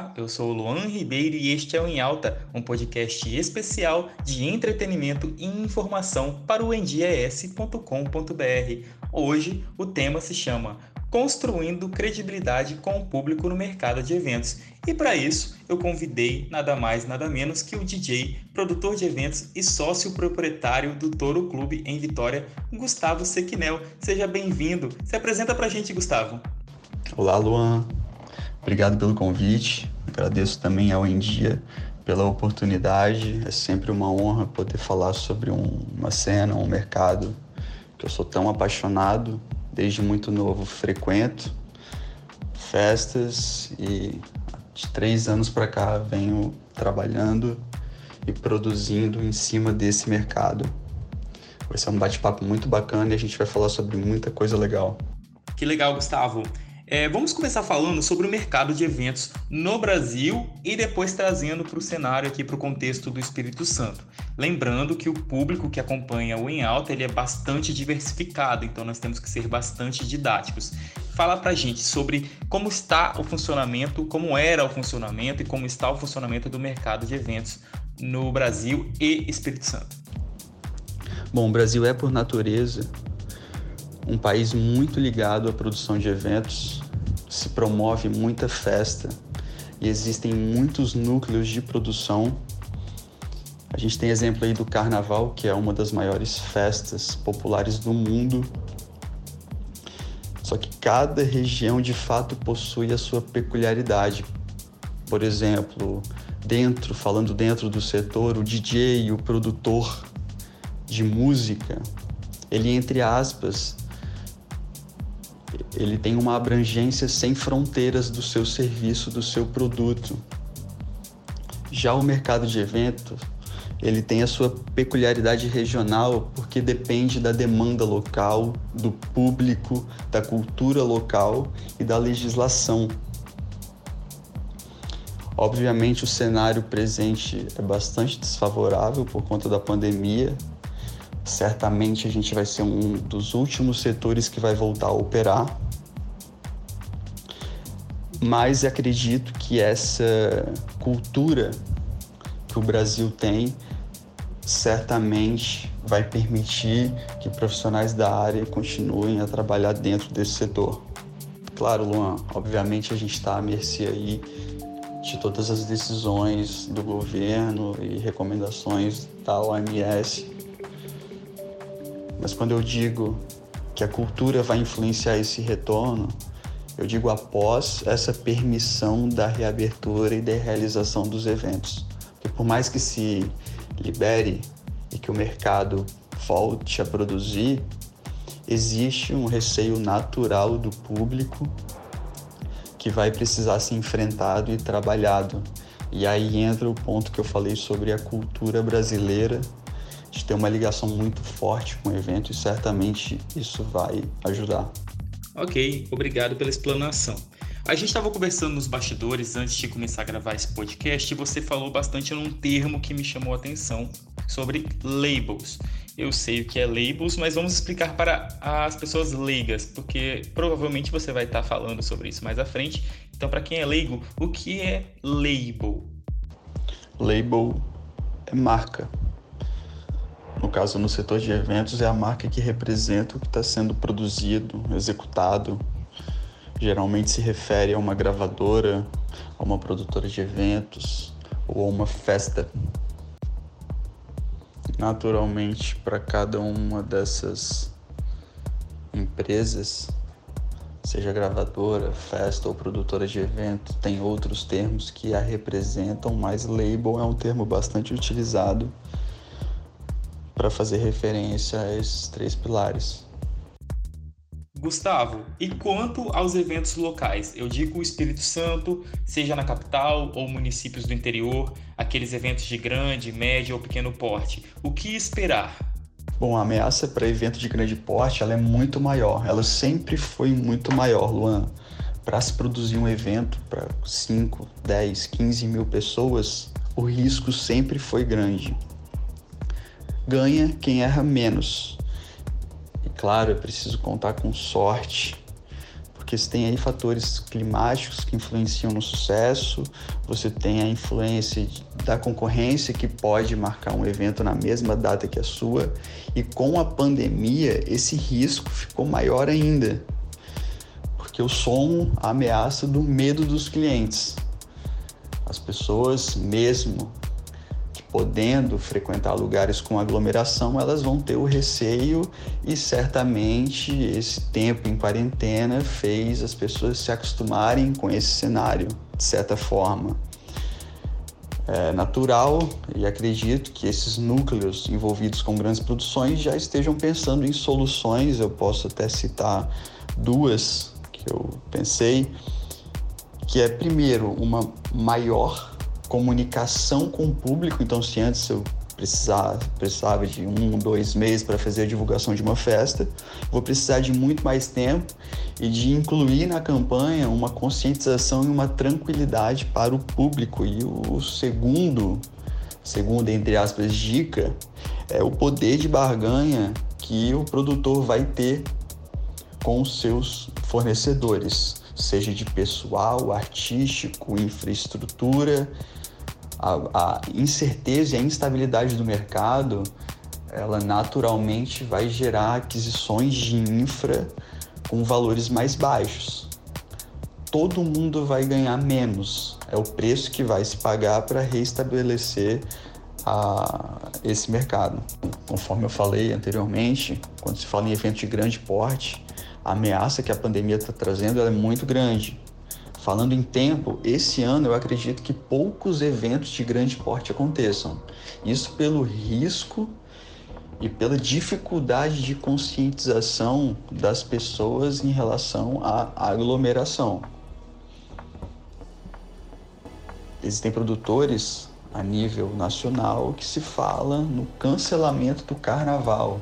Olá, eu sou o Luan Ribeiro e este é o Em Alta, um podcast especial de entretenimento e informação para o endies.com.br. Hoje o tema se chama Construindo credibilidade com o público no mercado de eventos. E para isso, eu convidei nada mais, nada menos que o DJ, produtor de eventos e sócio proprietário do Toro Clube em Vitória, Gustavo Sequinel. Seja bem-vindo. Se apresenta para a gente, Gustavo. Olá, Luan. Obrigado pelo convite. Agradeço também ao Endia pela oportunidade. É sempre uma honra poder falar sobre um, uma cena, um mercado que eu sou tão apaixonado. Desde muito novo frequento festas e de três anos para cá venho trabalhando e produzindo em cima desse mercado. Vai ser um bate-papo muito bacana e a gente vai falar sobre muita coisa legal. Que legal, Gustavo. É, vamos começar falando sobre o mercado de eventos no Brasil e depois trazendo para o cenário aqui para o contexto do Espírito Santo. Lembrando que o público que acompanha o Em Alta ele é bastante diversificado, então nós temos que ser bastante didáticos. Fala para gente sobre como está o funcionamento, como era o funcionamento e como está o funcionamento do mercado de eventos no Brasil e Espírito Santo. Bom, o Brasil é por natureza um país muito ligado à produção de eventos, se promove muita festa e existem muitos núcleos de produção. A gente tem exemplo aí do Carnaval, que é uma das maiores festas populares do mundo. Só que cada região de fato possui a sua peculiaridade. Por exemplo, dentro, falando dentro do setor, o DJ, o produtor de música, ele entre aspas ele tem uma abrangência sem fronteiras do seu serviço, do seu produto. Já o mercado de evento, ele tem a sua peculiaridade regional porque depende da demanda local, do público, da cultura local e da legislação. Obviamente, o cenário presente é bastante desfavorável por conta da pandemia, Certamente a gente vai ser um dos últimos setores que vai voltar a operar. Mas acredito que essa cultura que o Brasil tem certamente vai permitir que profissionais da área continuem a trabalhar dentro desse setor. Claro, Luan, obviamente a gente está à mercê aí de todas as decisões do governo e recomendações da OMS mas quando eu digo que a cultura vai influenciar esse retorno, eu digo após essa permissão da reabertura e da realização dos eventos. Porque por mais que se libere e que o mercado volte a produzir, existe um receio natural do público que vai precisar ser enfrentado e trabalhado. E aí entra o ponto que eu falei sobre a cultura brasileira ter uma ligação muito forte com o evento e certamente isso vai ajudar. Ok, obrigado pela explanação. A gente estava conversando nos bastidores antes de começar a gravar esse podcast e você falou bastante num termo que me chamou a atenção sobre labels. Eu sei o que é labels, mas vamos explicar para as pessoas leigas, porque provavelmente você vai estar falando sobre isso mais à frente. Então, para quem é leigo, o que é label? Label é marca, no caso, no setor de eventos, é a marca que representa o que está sendo produzido, executado. Geralmente se refere a uma gravadora, a uma produtora de eventos ou a uma festa. Naturalmente, para cada uma dessas empresas, seja gravadora, festa ou produtora de evento, tem outros termos que a representam, mas label é um termo bastante utilizado para fazer referência a esses três pilares. Gustavo, e quanto aos eventos locais? Eu digo o Espírito Santo, seja na capital ou municípios do interior, aqueles eventos de grande, médio ou pequeno porte. O que esperar? Bom, a ameaça para evento de grande porte ela é muito maior. Ela sempre foi muito maior, Luan. Para se produzir um evento para 5, 10, 15 mil pessoas, o risco sempre foi grande ganha quem erra menos. E claro, é preciso contar com sorte, porque você tem aí fatores climáticos que influenciam no sucesso, você tem a influência da concorrência que pode marcar um evento na mesma data que a sua, e com a pandemia esse risco ficou maior ainda, porque eu sou a ameaça do medo dos clientes. As pessoas, mesmo podendo frequentar lugares com aglomeração, elas vão ter o receio e certamente esse tempo em quarentena fez as pessoas se acostumarem com esse cenário, de certa forma. É natural e acredito que esses núcleos envolvidos com grandes produções já estejam pensando em soluções. Eu posso até citar duas que eu pensei, que é primeiro uma maior comunicação com o público. Então, se antes eu precisava, precisava de um, dois meses para fazer a divulgação de uma festa, vou precisar de muito mais tempo e de incluir na campanha uma conscientização e uma tranquilidade para o público. E o segundo, segundo entre aspas, dica é o poder de barganha que o produtor vai ter com os seus fornecedores, seja de pessoal, artístico, infraestrutura a, a incerteza e a instabilidade do mercado, ela naturalmente vai gerar aquisições de infra com valores mais baixos. Todo mundo vai ganhar menos. É o preço que vai se pagar para reestabelecer a, esse mercado. Conforme eu falei anteriormente, quando se fala em evento de grande porte, a ameaça que a pandemia está trazendo é muito grande. Falando em tempo, esse ano eu acredito que poucos eventos de grande porte aconteçam. Isso pelo risco e pela dificuldade de conscientização das pessoas em relação à aglomeração. Existem produtores a nível nacional que se fala no cancelamento do carnaval,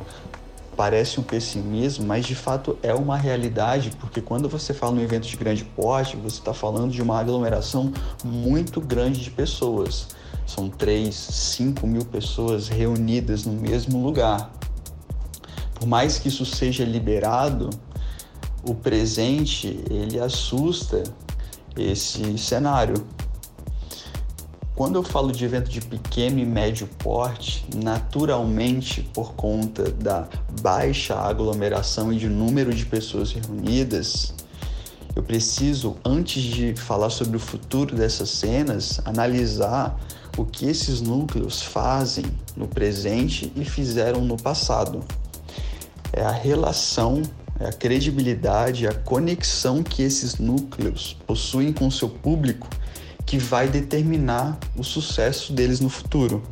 parece um pessimismo, mas de fato é uma realidade, porque quando você fala num evento de grande porte, você está falando de uma aglomeração muito grande de pessoas. São 3, 5 mil pessoas reunidas no mesmo lugar. Por mais que isso seja liberado, o presente ele assusta esse cenário. Quando eu falo de evento de pequeno e médio porte, naturalmente, por conta da baixa aglomeração e de número de pessoas reunidas, eu preciso, antes de falar sobre o futuro dessas cenas, analisar o que esses núcleos fazem no presente e fizeram no passado. É a relação, é a credibilidade, a conexão que esses núcleos possuem com seu público que vai determinar o sucesso deles no futuro.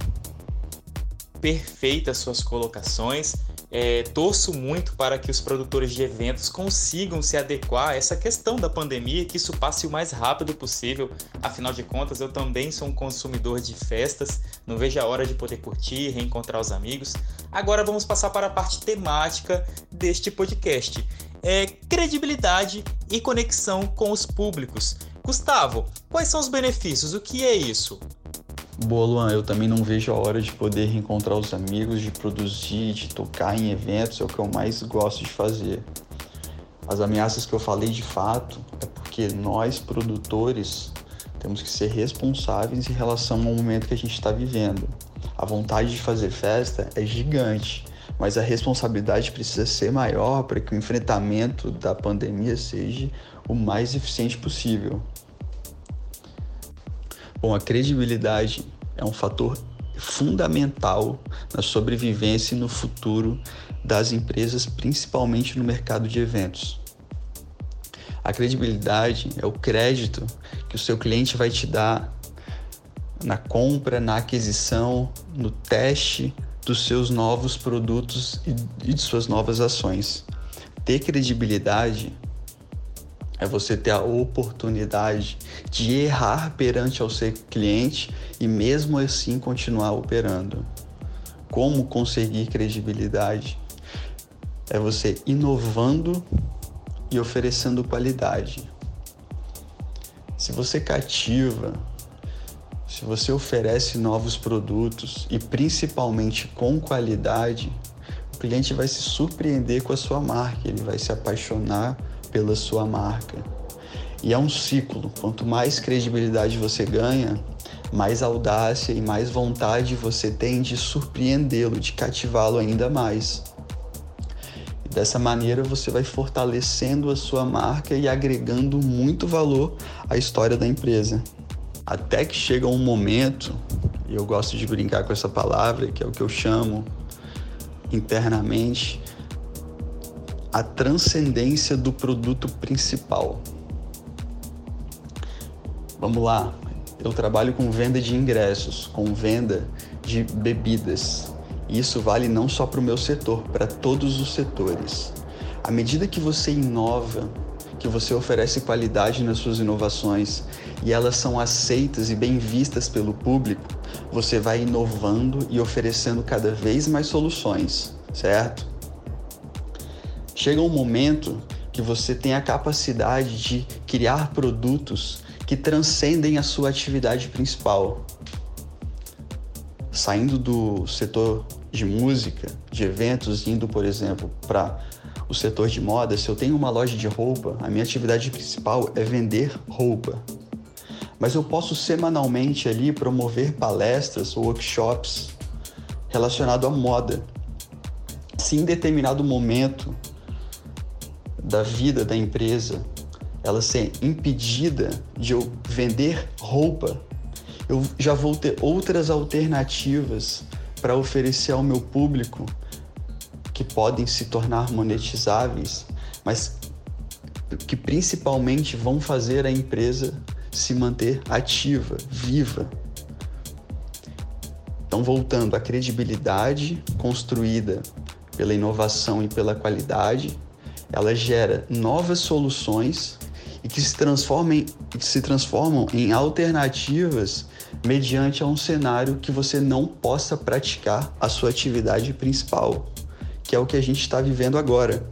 Perfeitas suas colocações. É, torço muito para que os produtores de eventos consigam se adequar a essa questão da pandemia, que isso passe o mais rápido possível. Afinal de contas, eu também sou um consumidor de festas, não vejo a hora de poder curtir, reencontrar os amigos. Agora vamos passar para a parte temática deste podcast. É credibilidade e conexão com os públicos. Gustavo, quais são os benefícios? O que é isso? Boa, Luan, eu também não vejo a hora de poder reencontrar os amigos, de produzir, de tocar em eventos, é o que eu mais gosto de fazer. As ameaças que eu falei de fato é porque nós, produtores, temos que ser responsáveis em relação ao momento que a gente está vivendo. A vontade de fazer festa é gigante, mas a responsabilidade precisa ser maior para que o enfrentamento da pandemia seja o mais eficiente possível. Bom, a credibilidade é um fator fundamental na sobrevivência e no futuro das empresas, principalmente no mercado de eventos. A credibilidade é o crédito que o seu cliente vai te dar na compra, na aquisição, no teste dos seus novos produtos e de suas novas ações. Ter credibilidade é você ter a oportunidade de errar perante ao seu cliente e mesmo assim continuar operando. Como conseguir credibilidade? É você inovando e oferecendo qualidade. Se você cativa, se você oferece novos produtos e principalmente com qualidade, o cliente vai se surpreender com a sua marca, ele vai se apaixonar pela sua marca. E é um ciclo. Quanto mais credibilidade você ganha, mais audácia e mais vontade você tem de surpreendê-lo, de cativá-lo ainda mais. Dessa maneira você vai fortalecendo a sua marca e agregando muito valor à história da empresa. Até que chega um momento, e eu gosto de brincar com essa palavra, que é o que eu chamo internamente a transcendência do produto principal. Vamos lá, eu trabalho com venda de ingressos, com venda de bebidas. Isso vale não só para o meu setor, para todos os setores. À medida que você inova, que você oferece qualidade nas suas inovações e elas são aceitas e bem vistas pelo público, você vai inovando e oferecendo cada vez mais soluções, certo? Chega um momento que você tem a capacidade de criar produtos que transcendem a sua atividade principal. Saindo do setor de música, de eventos, indo, por exemplo, para o setor de moda, se eu tenho uma loja de roupa, a minha atividade principal é vender roupa. Mas eu posso semanalmente ali promover palestras ou workshops relacionados à moda. Se em determinado momento da vida da empresa ela ser impedida de eu vender roupa, eu já vou ter outras alternativas para oferecer ao meu público que podem se tornar monetizáveis, mas que principalmente vão fazer a empresa se manter ativa, viva. Então, voltando à credibilidade construída pela inovação e pela qualidade, ela gera novas soluções e que se transformem, que se transformam em alternativas mediante a um cenário que você não possa praticar a sua atividade principal, que é o que a gente está vivendo agora.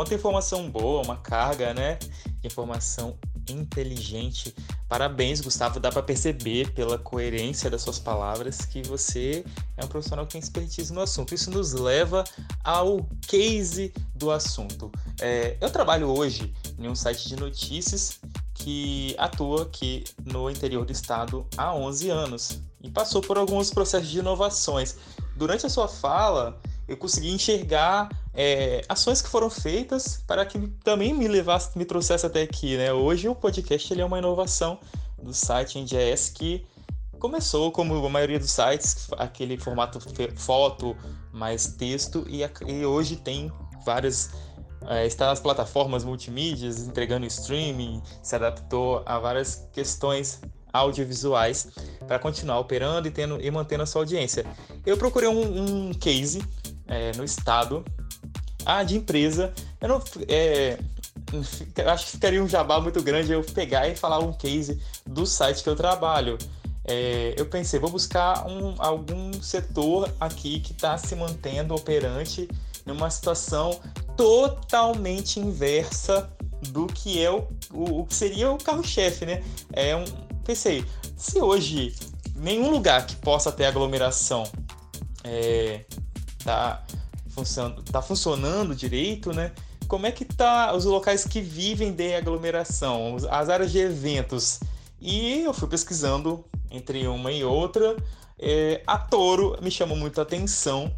Quanta informação boa, uma carga, né? Informação inteligente. Parabéns, Gustavo. Dá para perceber pela coerência das suas palavras que você é um profissional que tem expertise no assunto. Isso nos leva ao case do assunto. É, eu trabalho hoje em um site de notícias que atua aqui no interior do estado há 11 anos e passou por alguns processos de inovações. Durante a sua fala, eu consegui enxergar é, ações que foram feitas para que também me levasse, me trouxesse até aqui, né? Hoje o podcast ele é uma inovação do site NGS que começou como a maioria dos sites, aquele formato foto mais texto e, e hoje tem várias é, está nas plataformas multimídias, entregando streaming, se adaptou a várias questões audiovisuais para continuar operando e, tendo, e mantendo a sua audiência. Eu procurei um, um case é, no estado. Ah, de empresa. Eu não. É, acho que ficaria um jabá muito grande eu pegar e falar um case do site que eu trabalho. É, eu pensei, vou buscar um, algum setor aqui que está se mantendo operante numa situação totalmente inversa do que é o, o, o que seria o carro-chefe, né? É um, pensei, se hoje nenhum lugar que possa ter aglomeração é, tá, funcionando, tá funcionando direito, né? Como é que tá os locais que vivem de aglomeração, as áreas de eventos? E eu fui pesquisando entre uma e outra. É, a Toro me chamou muito a atenção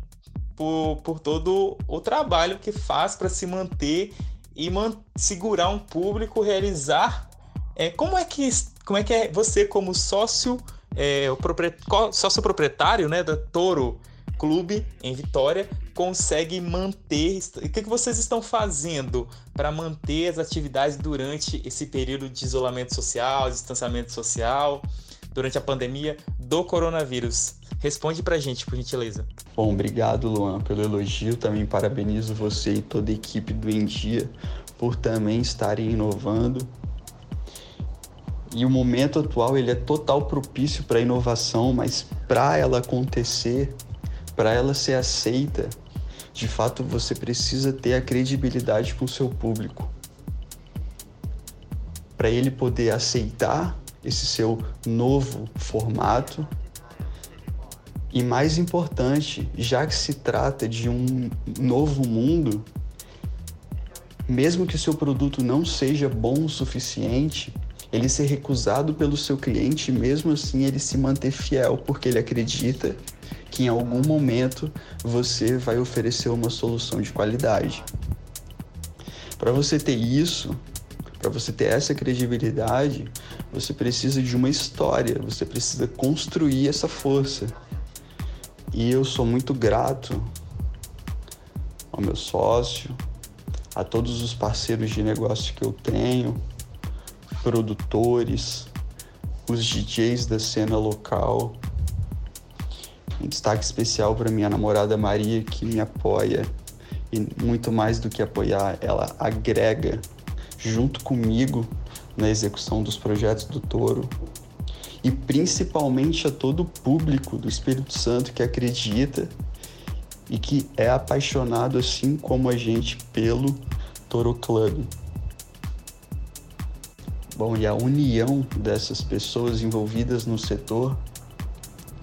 por, por todo o trabalho que faz para se manter e man segurar um público, realizar. É, como é que como é que é você como sócio é, o sócio proprietário né, da Toro clube em Vitória consegue manter. O que, vocês estão fazendo para manter as atividades durante esse período de isolamento social, distanciamento social, durante a pandemia do coronavírus? Responde para a gente, por gentileza. Bom, obrigado, Luan, pelo elogio. Também parabenizo você e toda a equipe do Em Dia por também estarem inovando. E o momento atual ele é total propício para inovação, mas para ela acontecer, para ela ser aceita, de fato você precisa ter a credibilidade com o seu público. Para ele poder aceitar esse seu novo formato, E mais importante, já que se trata de um novo mundo, mesmo que seu produto não seja bom o suficiente, ele ser recusado pelo seu cliente, mesmo assim ele se manter fiel, porque ele acredita que em algum momento você vai oferecer uma solução de qualidade. Para você ter isso, para você ter essa credibilidade, você precisa de uma história, você precisa construir essa força. E eu sou muito grato ao meu sócio, a todos os parceiros de negócio que eu tenho, produtores, os DJs da cena local. Um destaque especial para minha namorada Maria, que me apoia e muito mais do que apoiar, ela agrega junto comigo na execução dos projetos do Toro e principalmente a todo o público do Espírito Santo que acredita e que é apaixonado assim como a gente pelo Toro Club. Bom, e a união dessas pessoas envolvidas no setor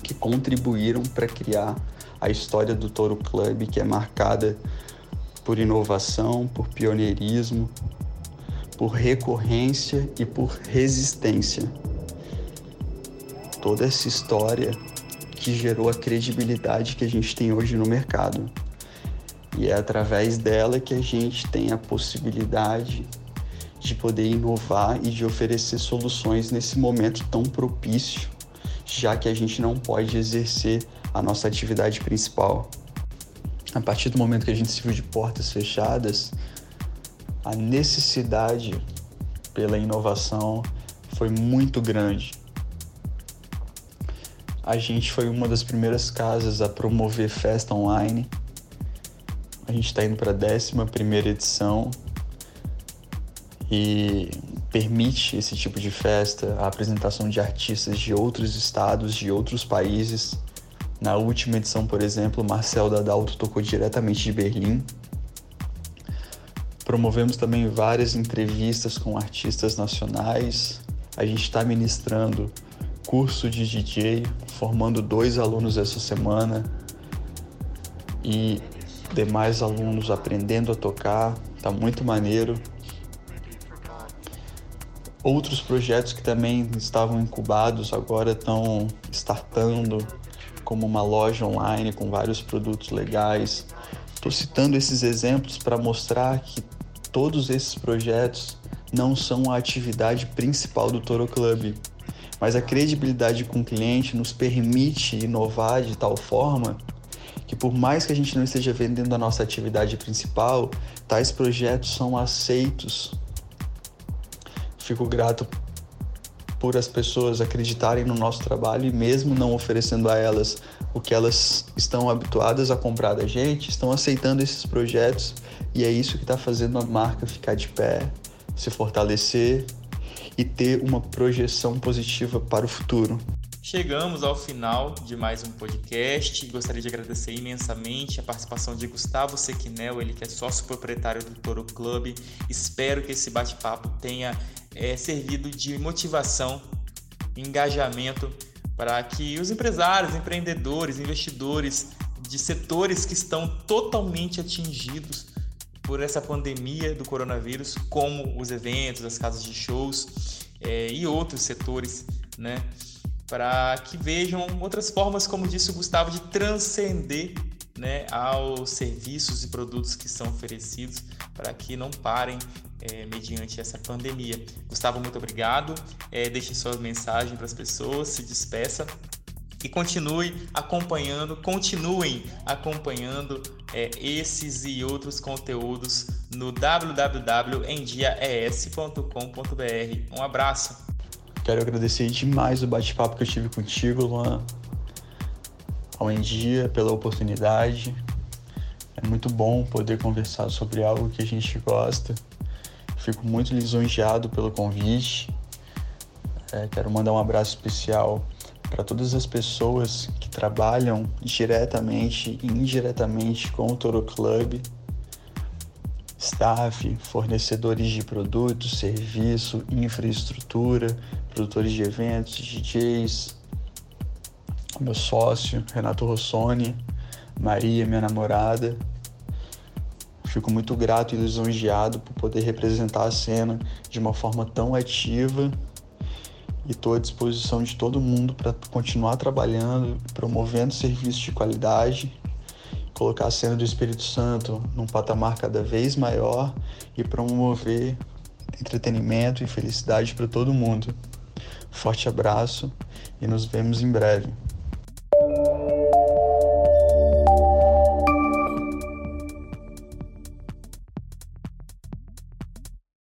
que contribuíram para criar a história do Toro Club, que é marcada por inovação, por pioneirismo, por recorrência e por resistência toda essa história que gerou a credibilidade que a gente tem hoje no mercado. E é através dela que a gente tem a possibilidade de poder inovar e de oferecer soluções nesse momento tão propício, já que a gente não pode exercer a nossa atividade principal. A partir do momento que a gente se viu de portas fechadas, a necessidade pela inovação foi muito grande a gente foi uma das primeiras casas a promover festa online. A gente está indo para a 11 edição e permite esse tipo de festa, a apresentação de artistas de outros estados, de outros países. Na última edição, por exemplo, Marcel Dadalto tocou diretamente de Berlim. Promovemos também várias entrevistas com artistas nacionais. A gente está ministrando curso de DJ, formando dois alunos essa semana e demais alunos aprendendo a tocar, tá muito maneiro. Outros projetos que também estavam incubados agora estão startando, como uma loja online com vários produtos legais. Estou citando esses exemplos para mostrar que todos esses projetos não são a atividade principal do Toro Club, mas a credibilidade com o cliente nos permite inovar de tal forma que por mais que a gente não esteja vendendo a nossa atividade principal, tais projetos são aceitos. Fico grato por as pessoas acreditarem no nosso trabalho e mesmo não oferecendo a elas o que elas estão habituadas a comprar da gente, estão aceitando esses projetos e é isso que está fazendo a marca ficar de pé, se fortalecer e ter uma projeção positiva para o futuro. Chegamos ao final de mais um podcast. Gostaria de agradecer imensamente a participação de Gustavo Sequinel, ele que é sócio proprietário do Toro Club. Espero que esse bate-papo tenha é, servido de motivação, engajamento para que os empresários, empreendedores, investidores de setores que estão totalmente atingidos por essa pandemia do coronavírus, como os eventos, as casas de shows é, e outros setores, né? Para que vejam outras formas, como disse o Gustavo, de transcender né, aos serviços e produtos que são oferecidos para que não parem é, mediante essa pandemia. Gustavo, muito obrigado. É, deixe sua mensagem para as pessoas, se despeça e continue acompanhando, continuem acompanhando é, esses e outros conteúdos no www.endiaes.com.br. Um abraço. Quero agradecer demais o bate-papo que eu tive contigo, Luan, ao Endia, pela oportunidade. É muito bom poder conversar sobre algo que a gente gosta. Fico muito lisonjeado pelo convite. É, quero mandar um abraço especial para todas as pessoas que trabalham diretamente e indiretamente com o Toro Club, staff, fornecedores de produtos, serviço, infraestrutura, produtores de eventos, DJs, meu sócio, Renato Rossoni, Maria, minha namorada. Fico muito grato e lisonjeado por poder representar a cena de uma forma tão ativa e estou à disposição de todo mundo para continuar trabalhando, promovendo serviços de qualidade, colocar a cena do Espírito Santo num patamar cada vez maior e promover entretenimento e felicidade para todo mundo. Forte abraço e nos vemos em breve.